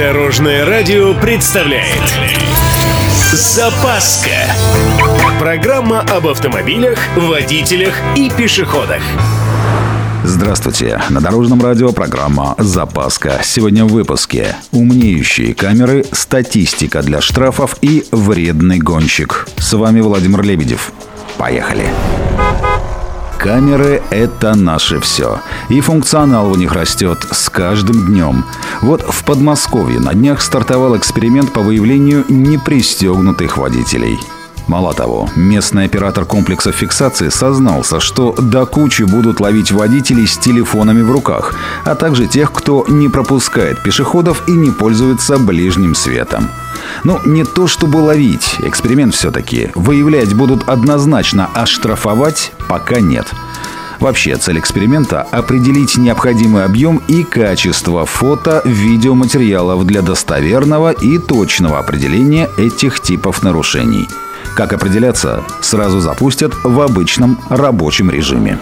Дорожное радио представляет Запаска Программа об автомобилях, водителях и пешеходах Здравствуйте! На Дорожном радио программа «Запаска». Сегодня в выпуске «Умнеющие камеры», статистика для штрафов и вредный гонщик. С вами Владимир Лебедев. Поехали! Камеры — это наше все. И функционал у них растет с каждым днем. Вот в Подмосковье на днях стартовал эксперимент по выявлению непристегнутых водителей. Мало того, местный оператор комплекса фиксации сознался, что до кучи будут ловить водителей с телефонами в руках, а также тех, кто не пропускает пешеходов и не пользуется ближним светом. Ну, не то чтобы ловить, эксперимент все-таки. Выявлять будут однозначно, а штрафовать пока нет. Вообще, цель эксперимента – определить необходимый объем и качество фото-видеоматериалов для достоверного и точного определения этих типов нарушений. Как определяться, сразу запустят в обычном рабочем режиме.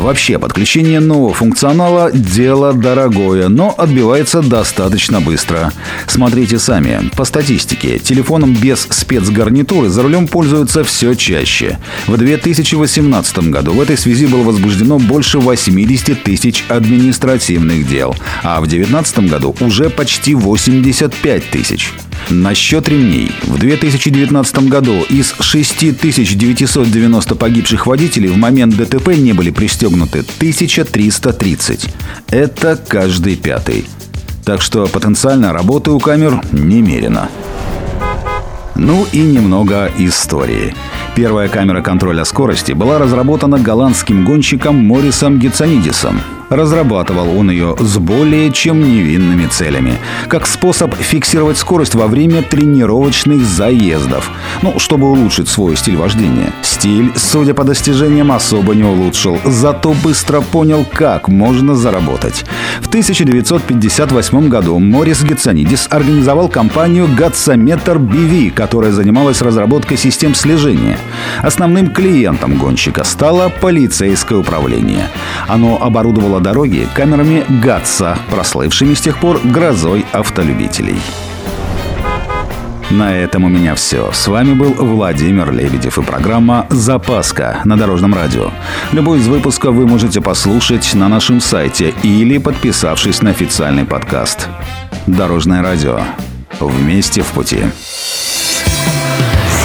Вообще, подключение нового функционала – дело дорогое, но отбивается достаточно быстро. Смотрите сами. По статистике, телефоном без спецгарнитуры за рулем пользуются все чаще. В 2018 году в этой связи было возбуждено больше 80 тысяч административных дел, а в 2019 году уже почти 85 тысяч. Насчет ремней. В 2019 году из 6990 погибших водителей в момент ДТП не были пристегнуты 1330. Это каждый пятый. Так что потенциально работы у камер немерено. Ну и немного истории. Первая камера контроля скорости была разработана голландским гонщиком Морисом Гицанидисом. Разрабатывал он ее с более чем невинными целями. Как способ фиксировать скорость во время тренировочных заездов. Ну, чтобы улучшить свой стиль вождения. Стиль, судя по достижениям, особо не улучшил. Зато быстро понял, как можно заработать. В 1958 году Морис Гетсонидис организовал компанию Гатсометр BV, которая занималась разработкой систем слежения. Основным клиентом гонщика стало полицейское управление. Оно оборудовало дороги камерами ГАТСа, прослывшими с тех пор грозой автолюбителей. На этом у меня все. С вами был Владимир Лебедев и программа «Запаска» на Дорожном радио. Любой из выпусков вы можете послушать на нашем сайте или подписавшись на официальный подкаст. Дорожное радио. Вместе в пути.